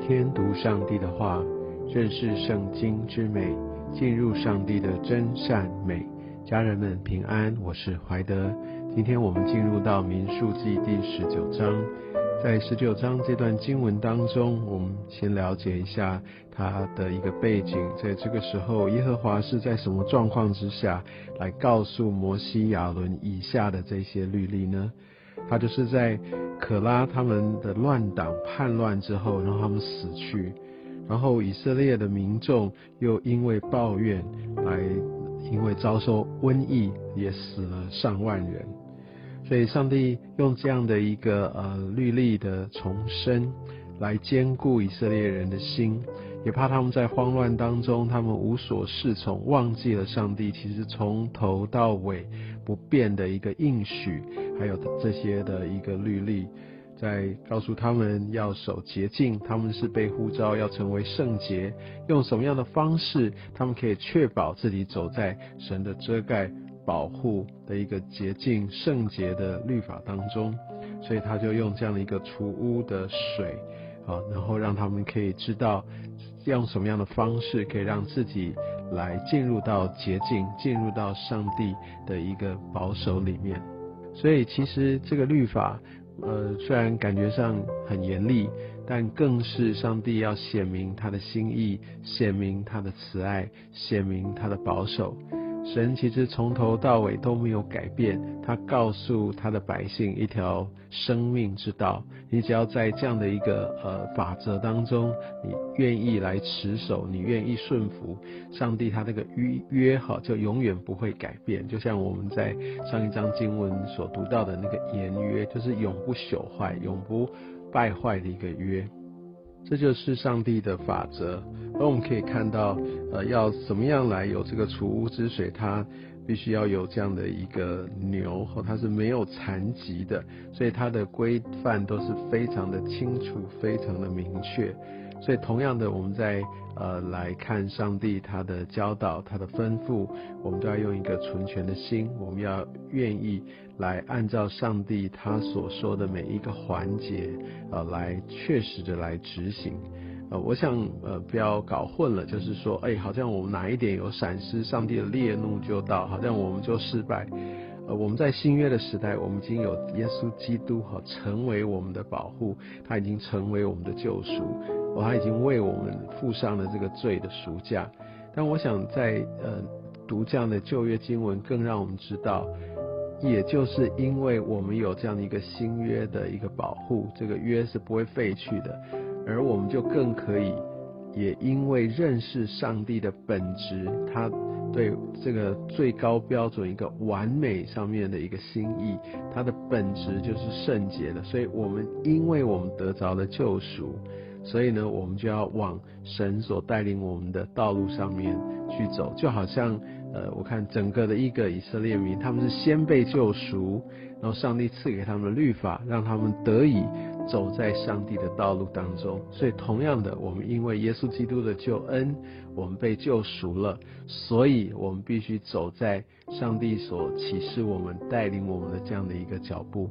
天读上帝的话，认识圣经之美，进入上帝的真善美。家人们平安，我是怀德。今天我们进入到民数记第十九章，在十九章这段经文当中，我们先了解一下它的一个背景。在这个时候，耶和华是在什么状况之下来告诉摩西、亚伦以下的这些律例呢？他就是在可拉他们的乱党叛乱之后，让他们死去，然后以色列的民众又因为抱怨，来因为遭受瘟疫，也死了上万人。所以上帝用这样的一个呃律例的重生，来兼顾以色列人的心，也怕他们在慌乱当中，他们无所适从，忘记了上帝其实从头到尾不变的一个应许。还有这些的一个律例，在告诉他们要守洁净，他们是被呼召要成为圣洁，用什么样的方式，他们可以确保自己走在神的遮盖、保护的一个洁净、圣洁的律法当中。所以他就用这样的一个除污的水，啊，然后让他们可以知道用什么样的方式，可以让自己来进入到洁净，进入到上帝的一个保守里面。所以其实这个律法，呃，虽然感觉上很严厉，但更是上帝要显明他的心意，显明他的慈爱，显明他的保守。神其实从头到尾都没有改变，他告诉他的百姓一条生命之道。你只要在这样的一个呃法则当中，你愿意来持守，你愿意顺服上帝，他那个约约好就永远不会改变。就像我们在上一章经文所读到的那个言约，就是永不朽坏、永不败坏的一个约。这就是上帝的法则，而我们可以看到，呃，要怎么样来有这个储物之水，它必须要有这样的一个牛，和它是没有残疾的，所以它的规范都是非常的清楚，非常的明确。所以，同样的，我们在呃来看上帝他的教导、他的吩咐，我们都要用一个纯全的心，我们要愿意来按照上帝他所说的每一个环节，呃，来确实的来执行。呃，我想呃不要搞混了，就是说，哎，好像我们哪一点有闪失，上帝的烈怒就到，好像我们就失败。呃，我们在新约的时代，我们已经有耶稣基督哈成为我们的保护，他已经成为我们的救赎。我他已经为我们付上了这个罪的赎价，但我想在呃读这样的旧约经文，更让我们知道，也就是因为我们有这样的一个新约的一个保护，这个约是不会废去的，而我们就更可以，也因为认识上帝的本质，他对这个最高标准一个完美上面的一个心意，它的本质就是圣洁的，所以我们因为我们得着了救赎。所以呢，我们就要往神所带领我们的道路上面去走，就好像，呃，我看整个的一个以色列民，他们是先被救赎，然后上帝赐给他们的律法，让他们得以走在上帝的道路当中。所以，同样的，我们因为耶稣基督的救恩，我们被救赎了，所以我们必须走在上帝所启示我们、带领我们的这样的一个脚步。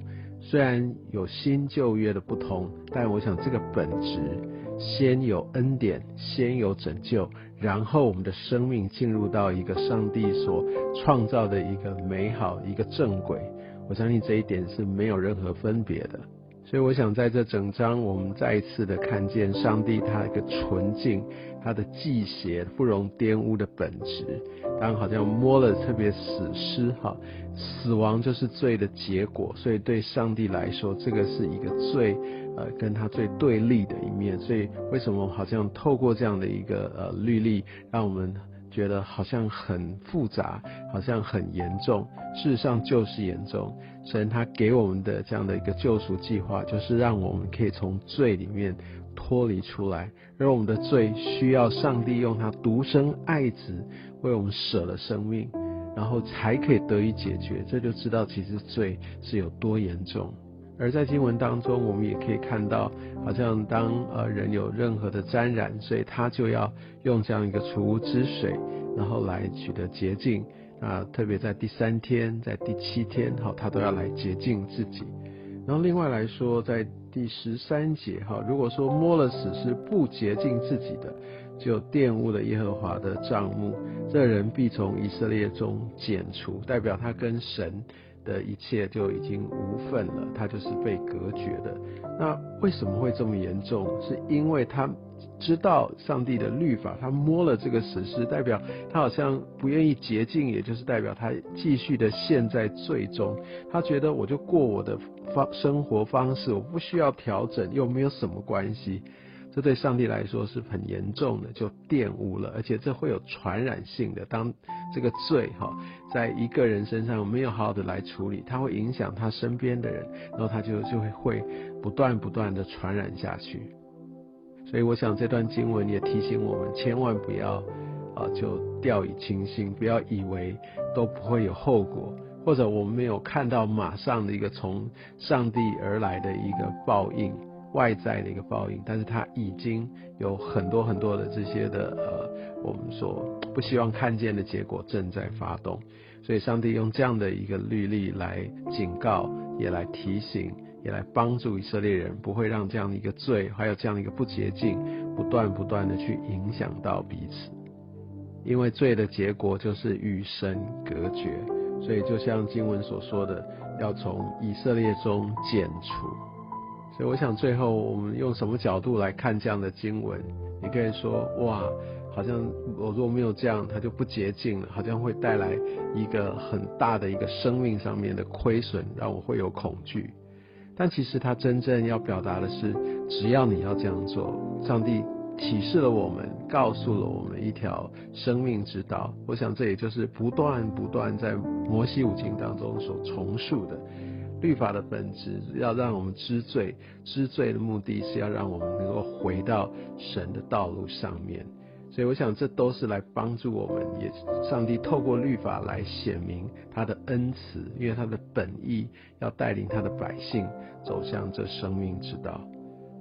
虽然有新旧约的不同，但我想这个本质，先有恩典，先有拯救，然后我们的生命进入到一个上帝所创造的一个美好一个正轨。我相信这一点是没有任何分别的。所以我想在这整章，我们再一次的看见上帝他一个纯净。他的祭邪不容玷污的本质，当然好像摸了特别死尸哈，死亡就是罪的结果，所以对上帝来说，这个是一个最呃跟他最对立的一面。所以为什么好像透过这样的一个呃律例，让我们觉得好像很复杂，好像很严重，事实上就是严重。神他给我们的这样的一个救赎计划，就是让我们可以从罪里面。脱离出来，而我们的罪需要上帝用他独生爱子为我们舍了生命，然后才可以得以解决。这就知道其实罪是有多严重。而在经文当中，我们也可以看到，好像当呃人有任何的沾染，所以他就要用这样一个除污之水，然后来取得洁净。啊，特别在第三天，在第七天，好，他都要来洁净自己。然后另外来说，在第十三节哈，如果说摸了死是不洁净自己的，就玷污了耶和华的帐幕，这人必从以色列中剪除，代表他跟神。的一切就已经无份了，他就是被隔绝的。那为什么会这么严重？是因为他知道上帝的律法，他摸了这个史诗，代表他好像不愿意洁净，也就是代表他继续的陷在罪中。他觉得我就过我的方生活方式，我不需要调整，又没有什么关系。这对上帝来说是很严重的，就玷污了，而且这会有传染性的。当这个罪哈，在一个人身上没有好好的来处理，它会影响他身边的人，然后他就就会会不断不断的传染下去。所以我想这段经文也提醒我们，千万不要啊就掉以轻心，不要以为都不会有后果，或者我们没有看到马上的一个从上帝而来的一个报应。外在的一个报应，但是它已经有很多很多的这些的呃，我们说不希望看见的结果正在发动，所以上帝用这样的一个律例来警告，也来提醒，也来帮助以色列人，不会让这样的一个罪，还有这样的一个不洁净，不断不断的去影响到彼此，因为罪的结果就是与神隔绝，所以就像经文所说的，要从以色列中剪除。所以我想，最后我们用什么角度来看这样的经文？你可以说，哇，好像我如果没有这样，它就不洁净了，好像会带来一个很大的一个生命上面的亏损，让我会有恐惧。但其实它真正要表达的是，只要你要这样做，上帝启示了我们，告诉了我们一条生命之道。我想这也就是不断不断在摩西五经当中所重述的。律法的本质要让我们知罪，知罪的目的是要让我们能够回到神的道路上面。所以我想这都是来帮助我们，也上帝透过律法来显明他的恩慈，因为他的本意要带领他的百姓走向这生命之道。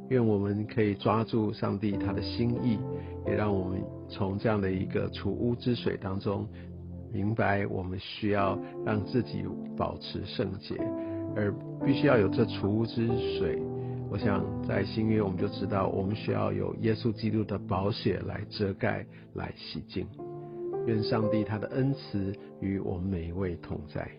愿我们可以抓住上帝他的心意，也让我们从这样的一个储污之水当中明白，我们需要让自己保持圣洁。而必须要有这储污之水，我想在新约我们就知道，我们需要有耶稣基督的宝血来遮盖、来洗净。愿上帝他的恩慈与我们每一位同在。